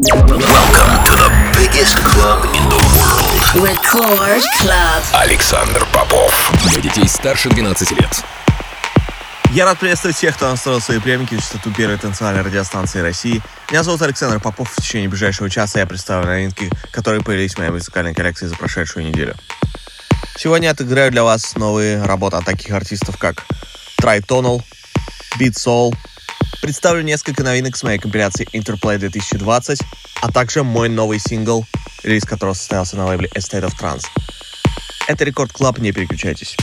Welcome to the biggest club in the world. Record Club. Александр Попов. Для детей старше 12 лет. Я рад приветствовать всех, кто настроил свои приемники в частоту первой танцевальной радиостанции России. Меня зовут Александр Попов. В течение ближайшего часа я представлю новинки, которые появились в моей музыкальной коллекции за прошедшую неделю. Сегодня я отыграю для вас новые работы от таких артистов, как Tritonal, Beat Soul. Представлю несколько новинок с моей компиляции Interplay 2020, а также мой новый сингл, релиз которого состоялся на лейбле A State of Trance. Это Record Club, не переключайтесь.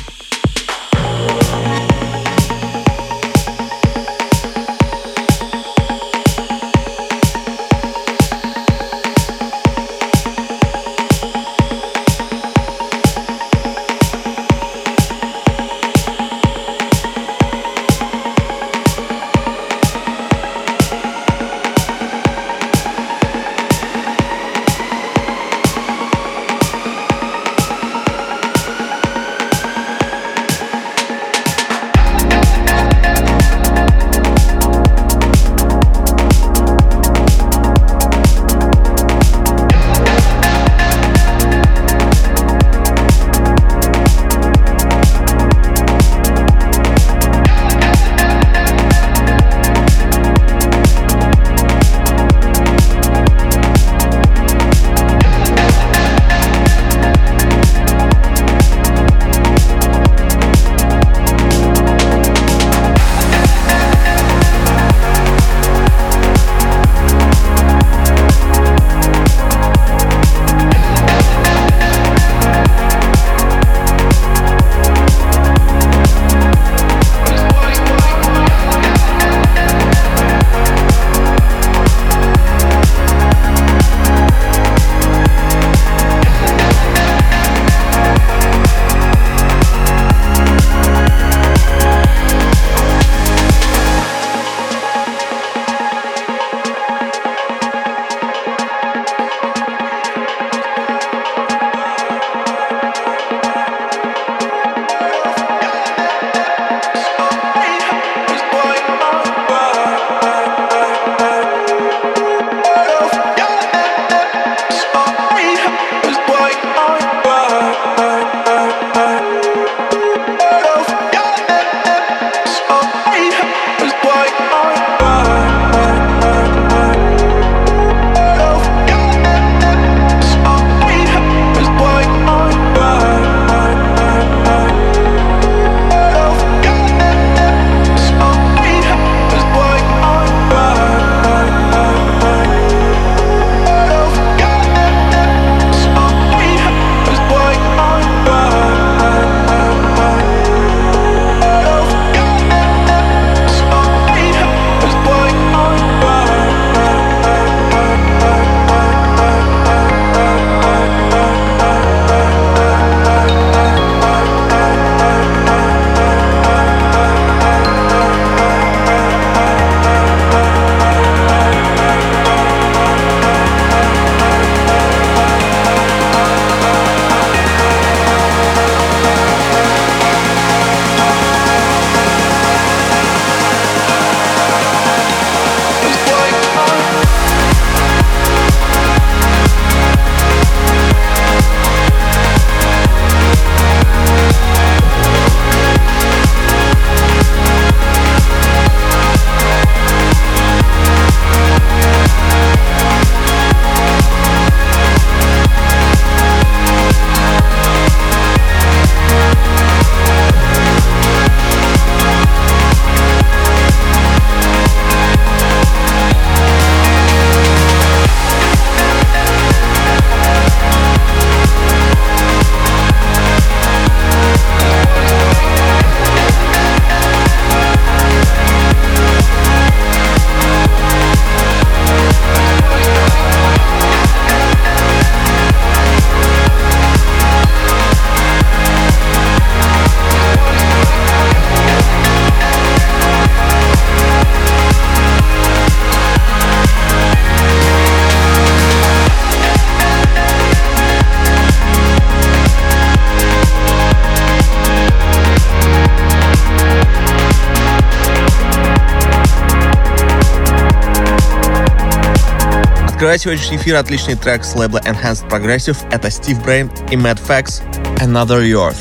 Открывает сегодняшний эфир отличный трек с лейбла Enhanced Progressive. Это Steve Brain и Mad Fax Another Earth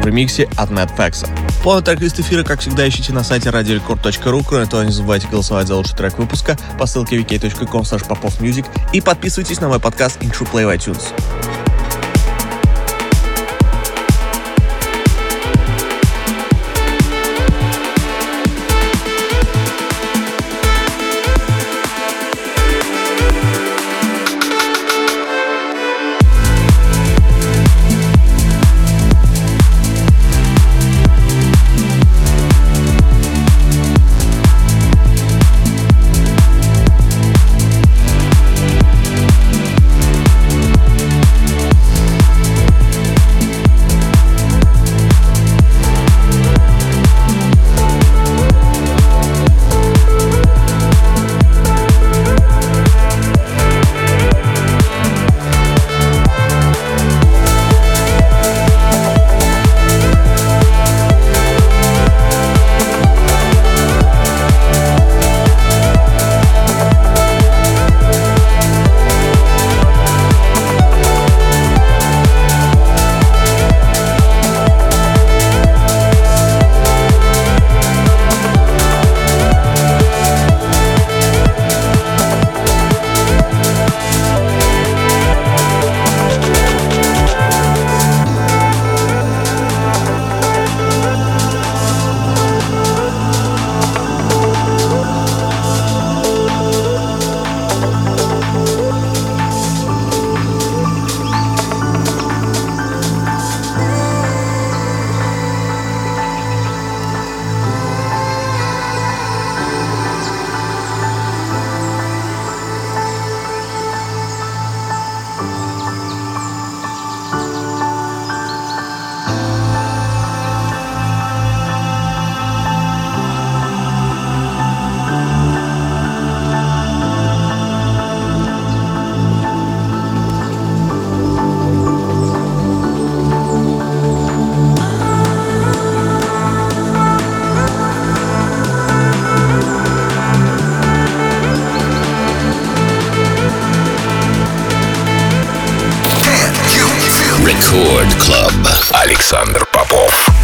в ремиксе от Mad Fax. Полный трек-лист эфира, как всегда, ищите на сайте radiorecord.ru. Кроме того, не забывайте голосовать за лучший трек выпуска по ссылке wiki.com popofmusic и подписывайтесь на мой подкаст Intro Play в iTunes. Рекорд Клаб. Александр Попов.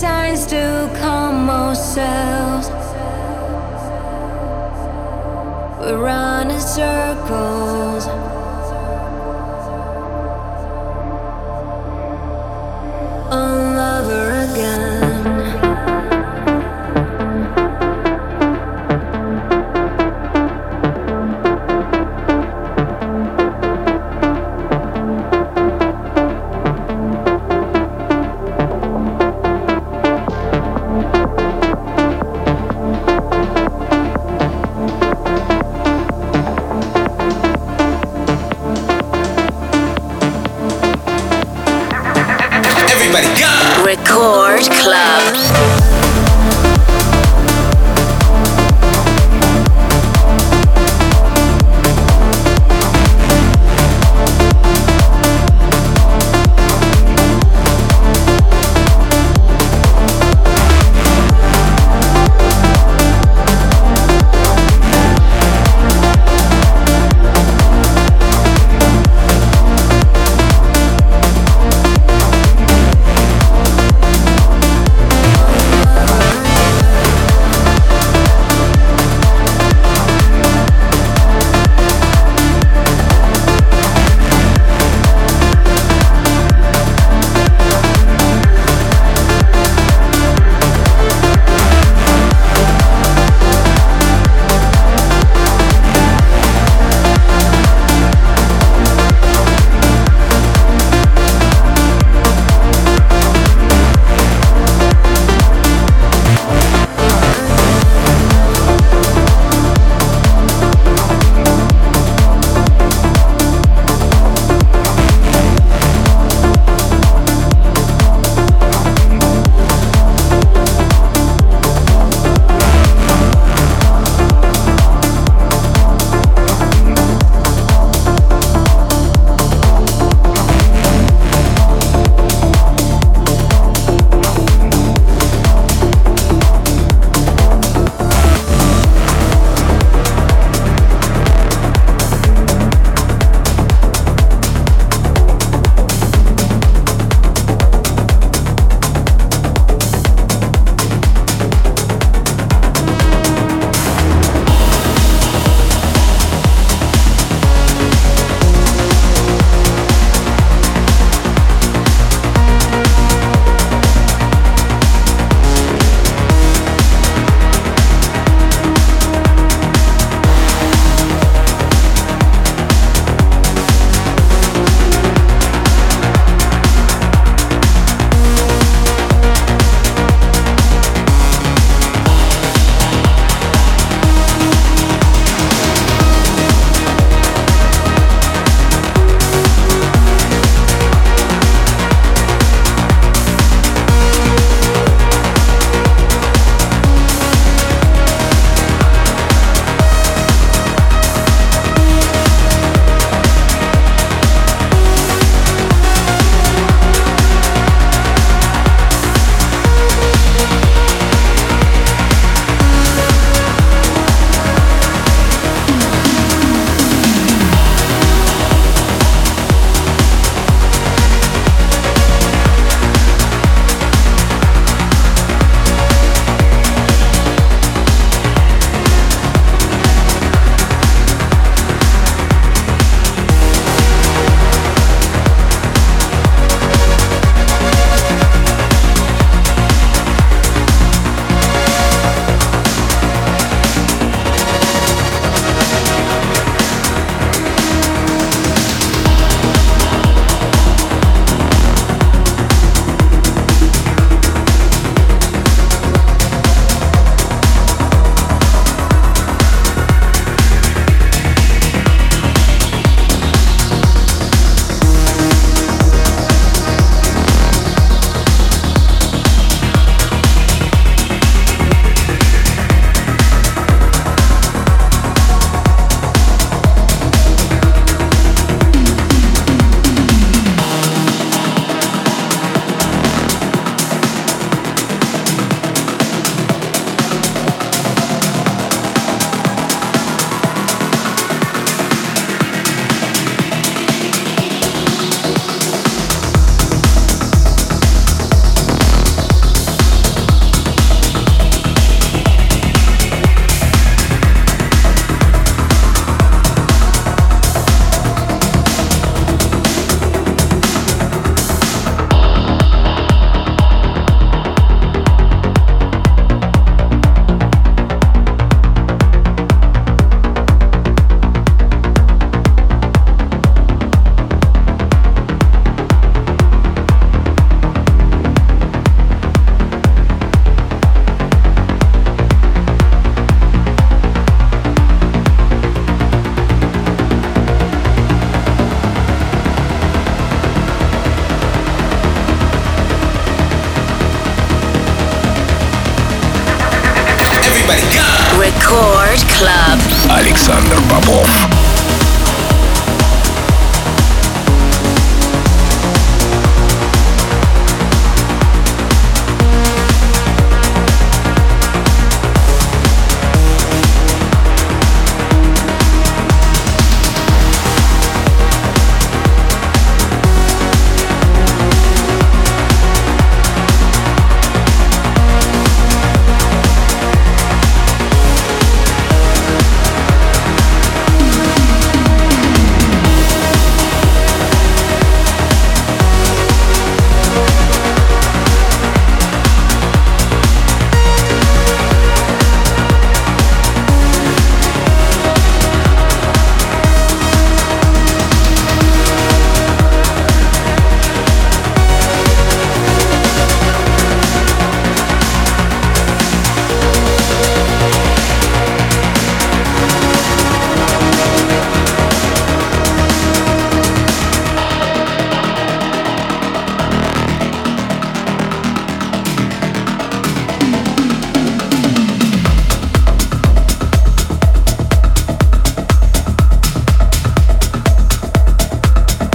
signs to come more so.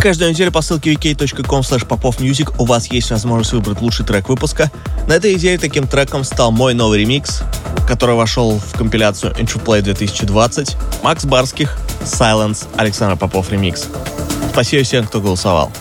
Каждую неделю по ссылке wiki.com popovmusic у вас есть возможность выбрать лучший трек выпуска. На этой неделе таким треком стал мой новый ремикс, который вошел в компиляцию Intro 2020. Макс Барских, Silence, Александр Попов ремикс. Спасибо всем, кто голосовал.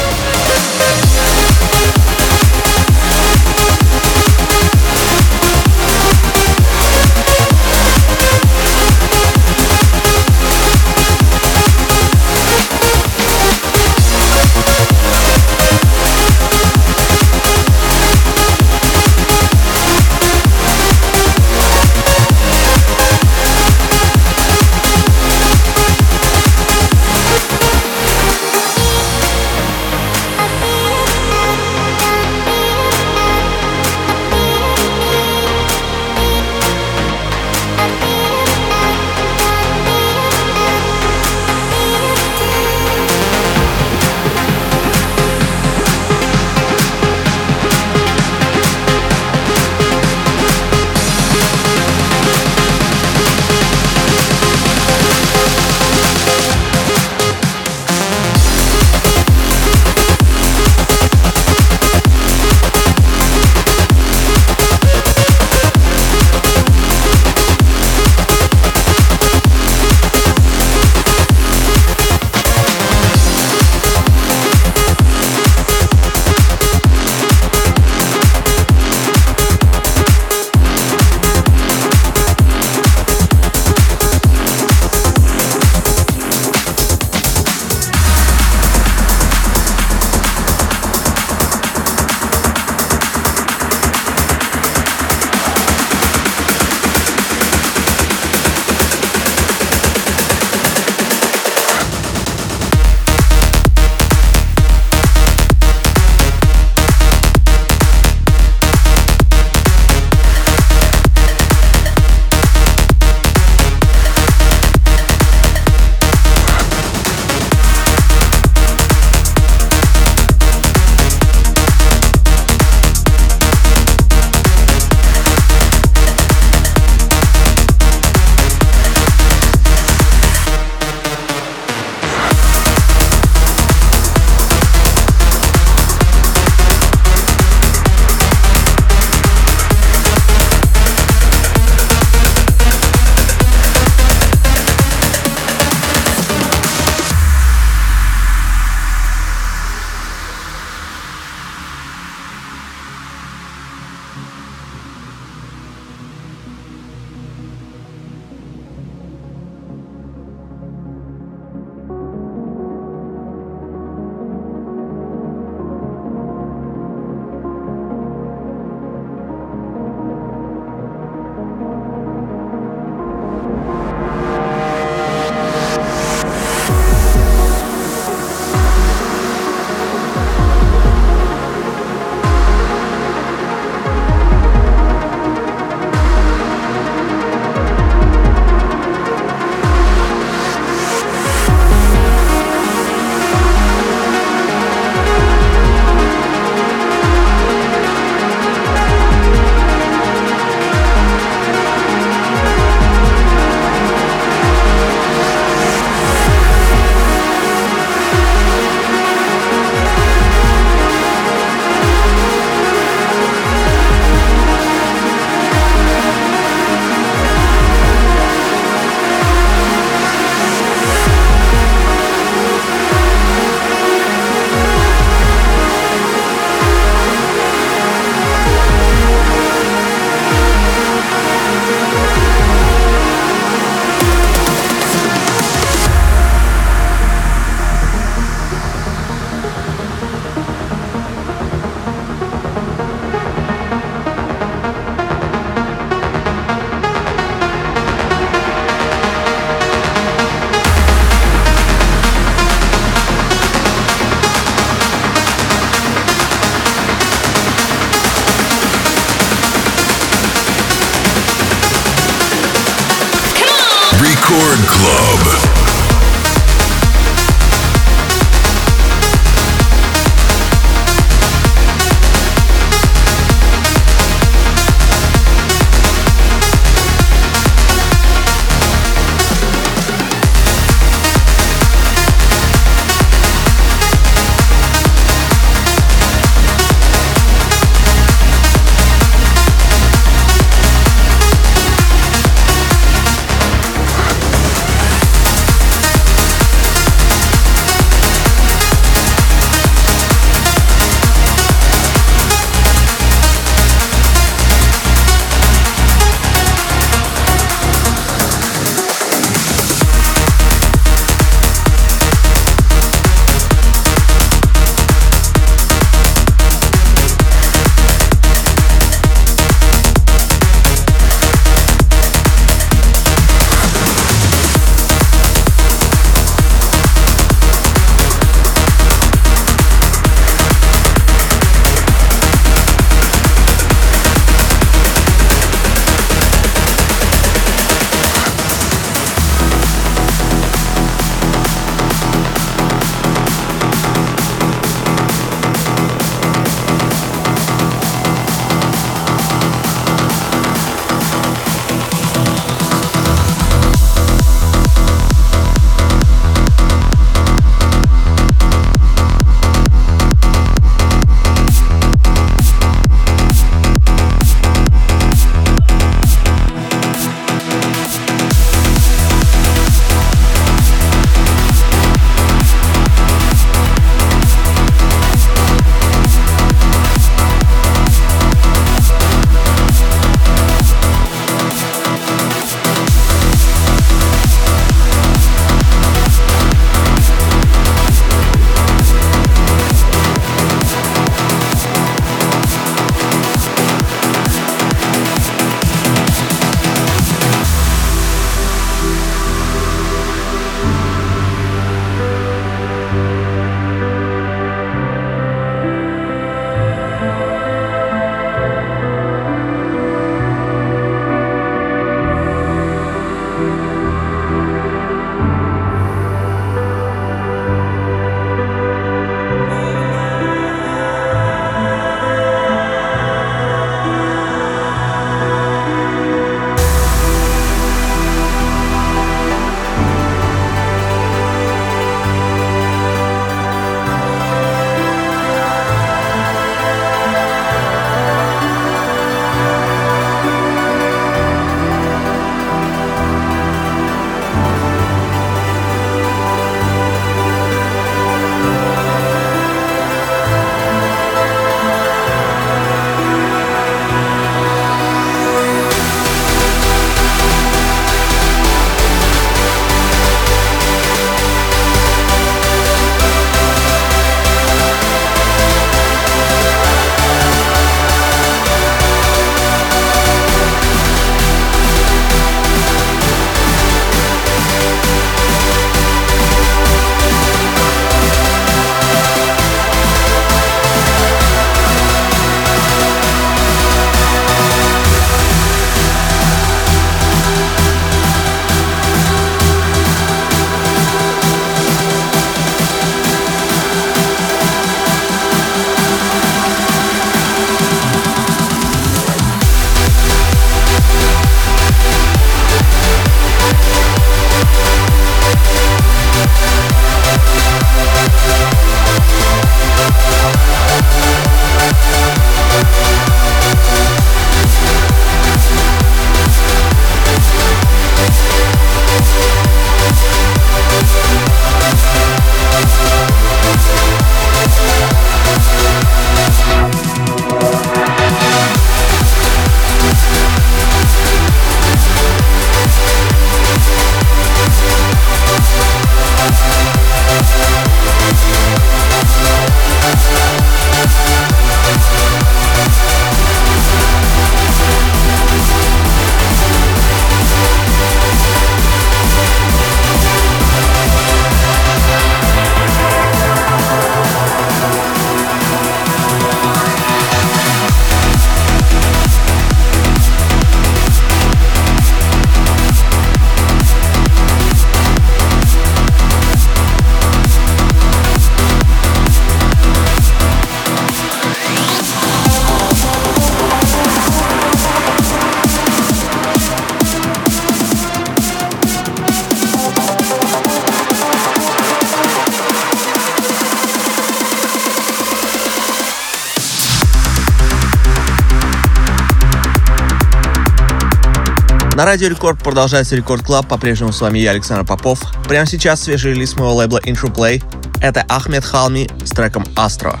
На Радио Рекорд продолжается Record Club. По-прежнему с вами я, Александр Попов. Прямо сейчас свежий релиз моего лейбла Interplay. Это Ахмед Хелми с треком «Astro».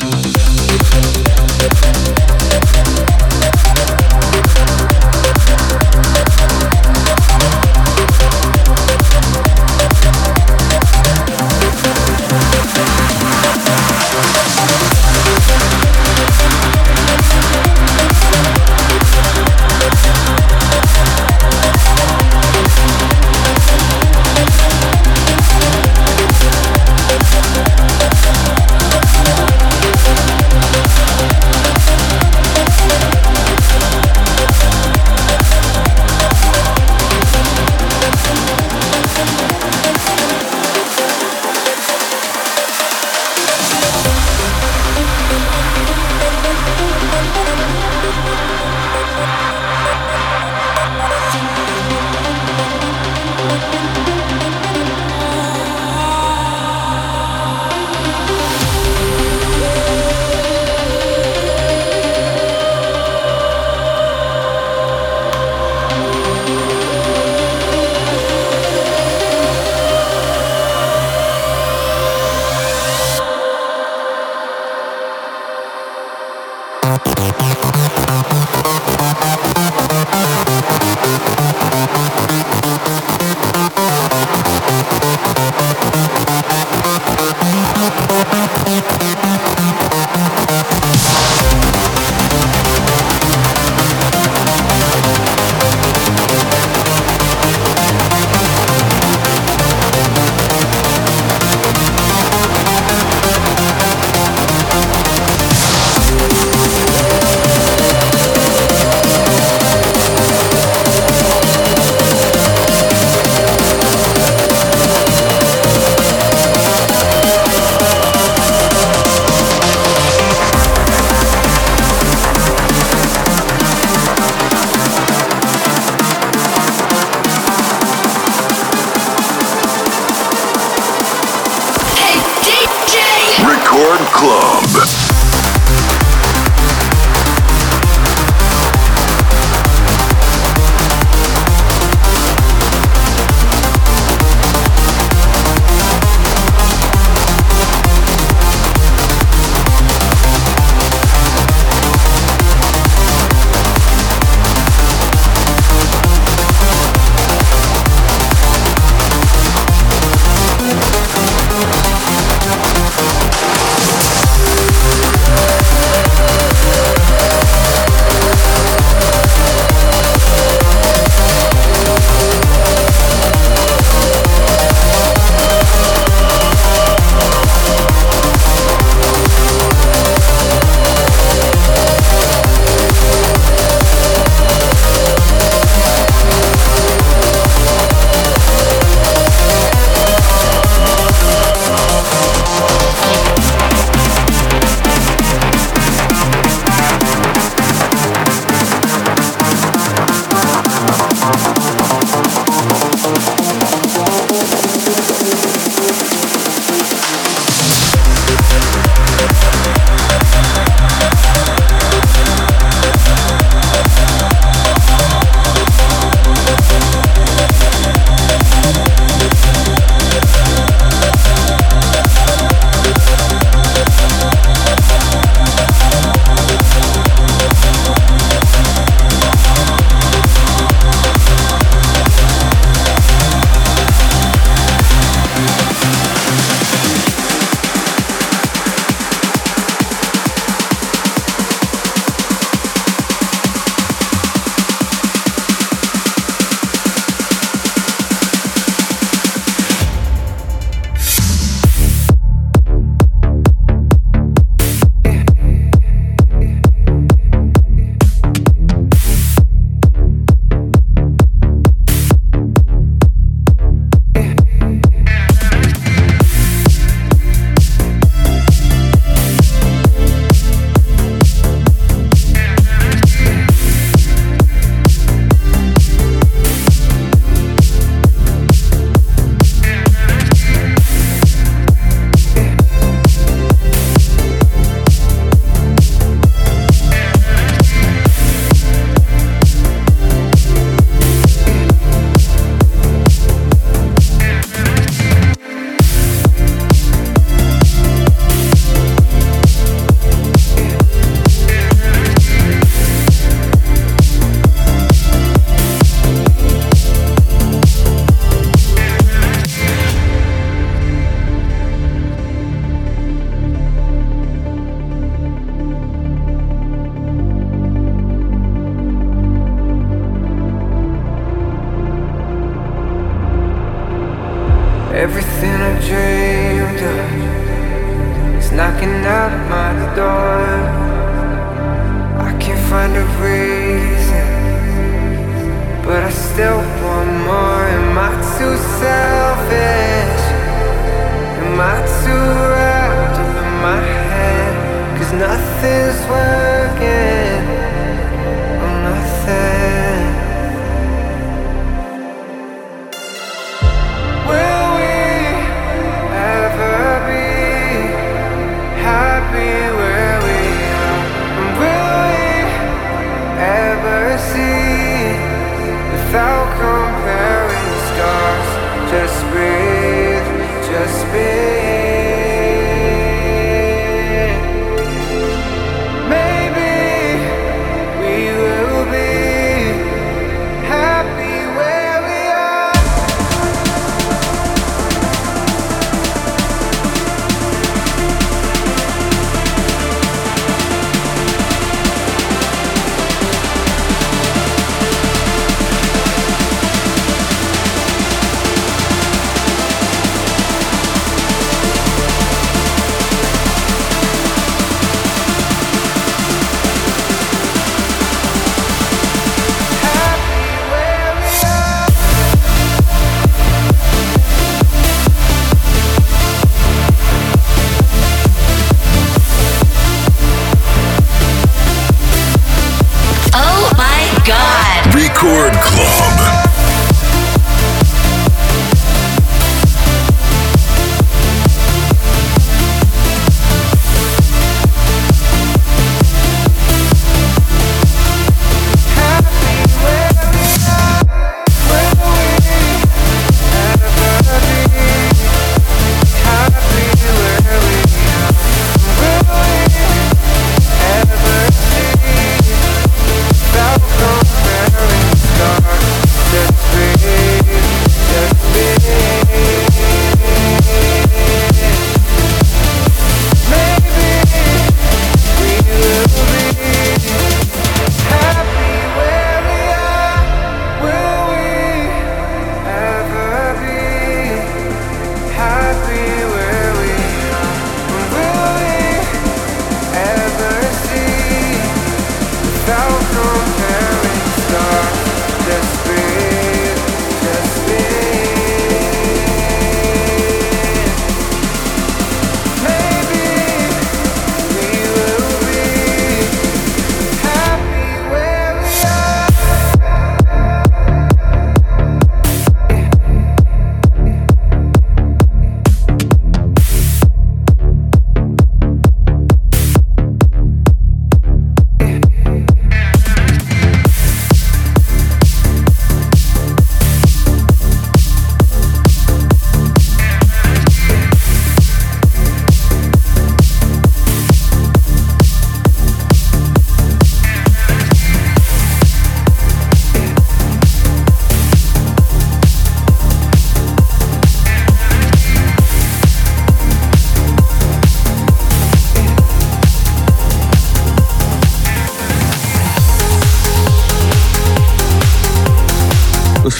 was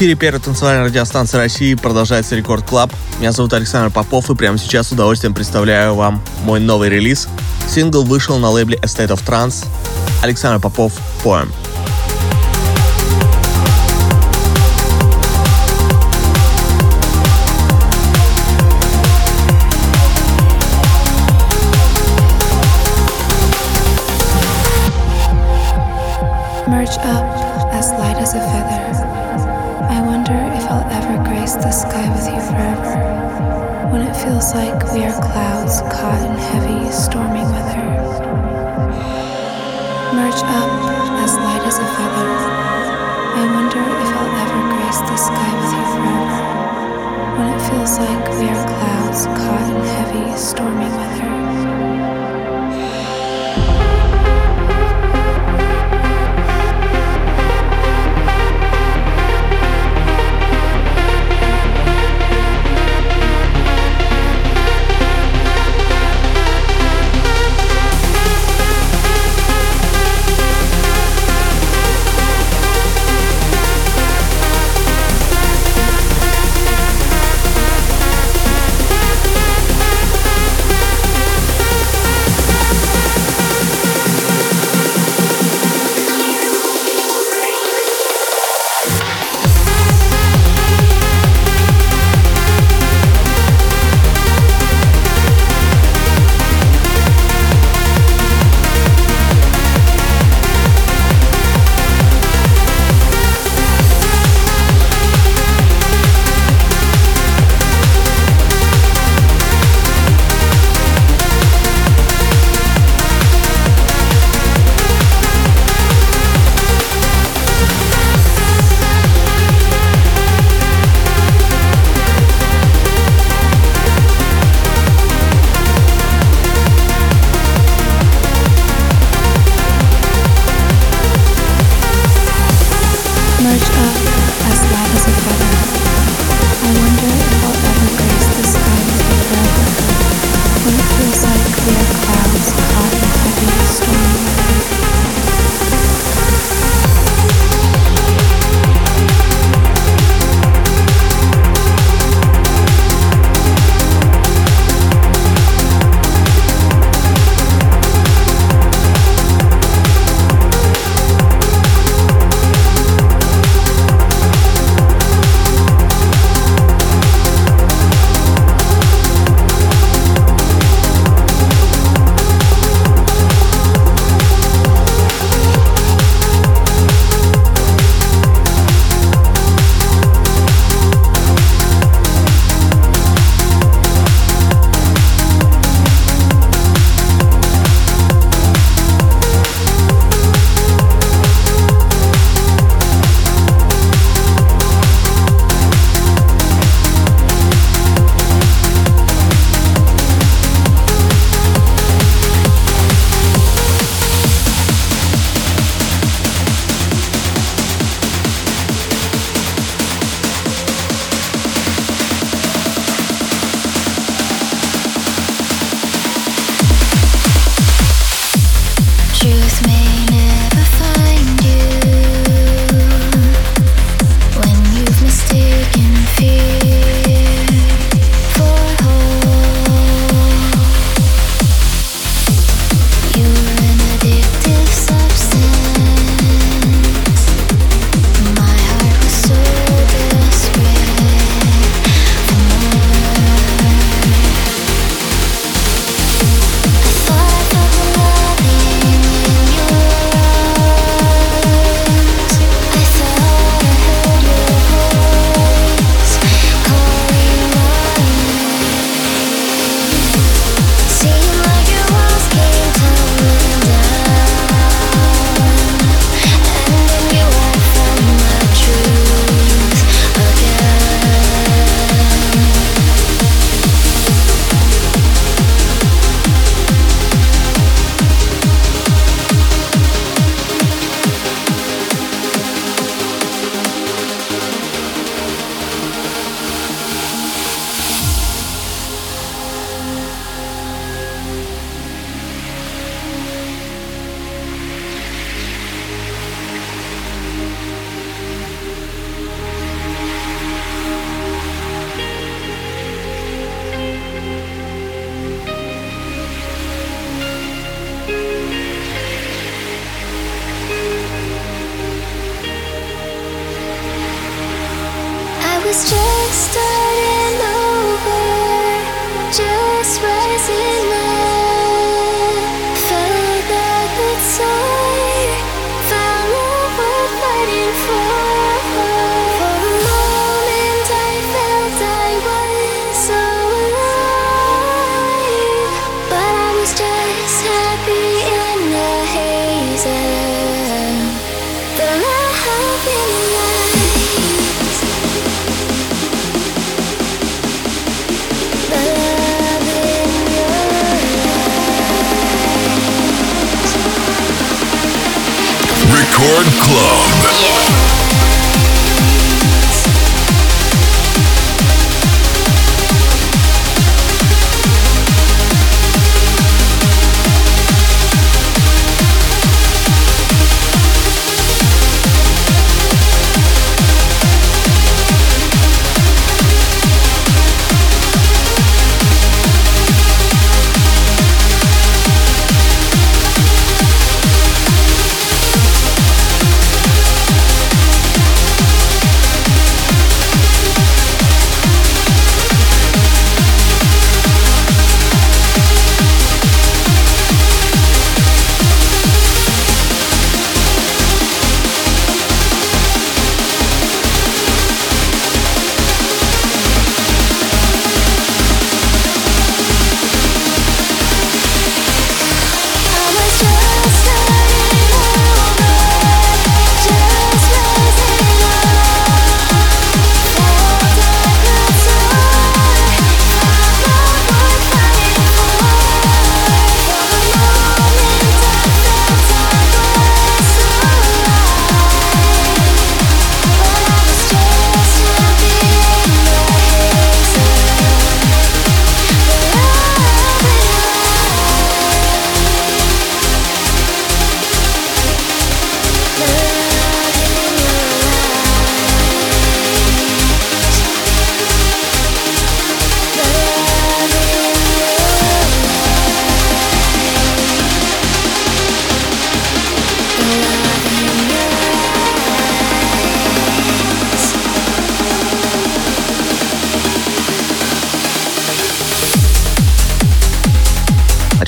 эфире первой танцевальной радиостанции России продолжается Record Club. Меня зовут Александр Попов и прямо сейчас с удовольствием представляю вам мой новый релиз. Сингл вышел на лейбле A State of Trance. Александр Попов, Poem.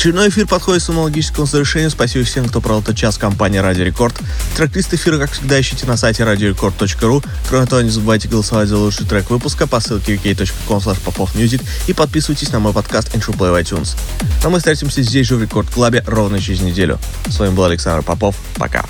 Очередной эфир подходит к своему логическому завершению. Спасибо всем, кто провел этот час в компании Радио Рекорд. Трек-лист эфира, как всегда, ищите на сайте radiorecord.ru. Кроме того, не забывайте голосовать за лучший трек выпуска по ссылке wiki.com popofmusic и подписывайтесь на мой подкаст Intro Play в iTunes. А мы встретимся здесь же в Рекорд Клабе ровно через неделю. С вами был Александр Попов. Пока.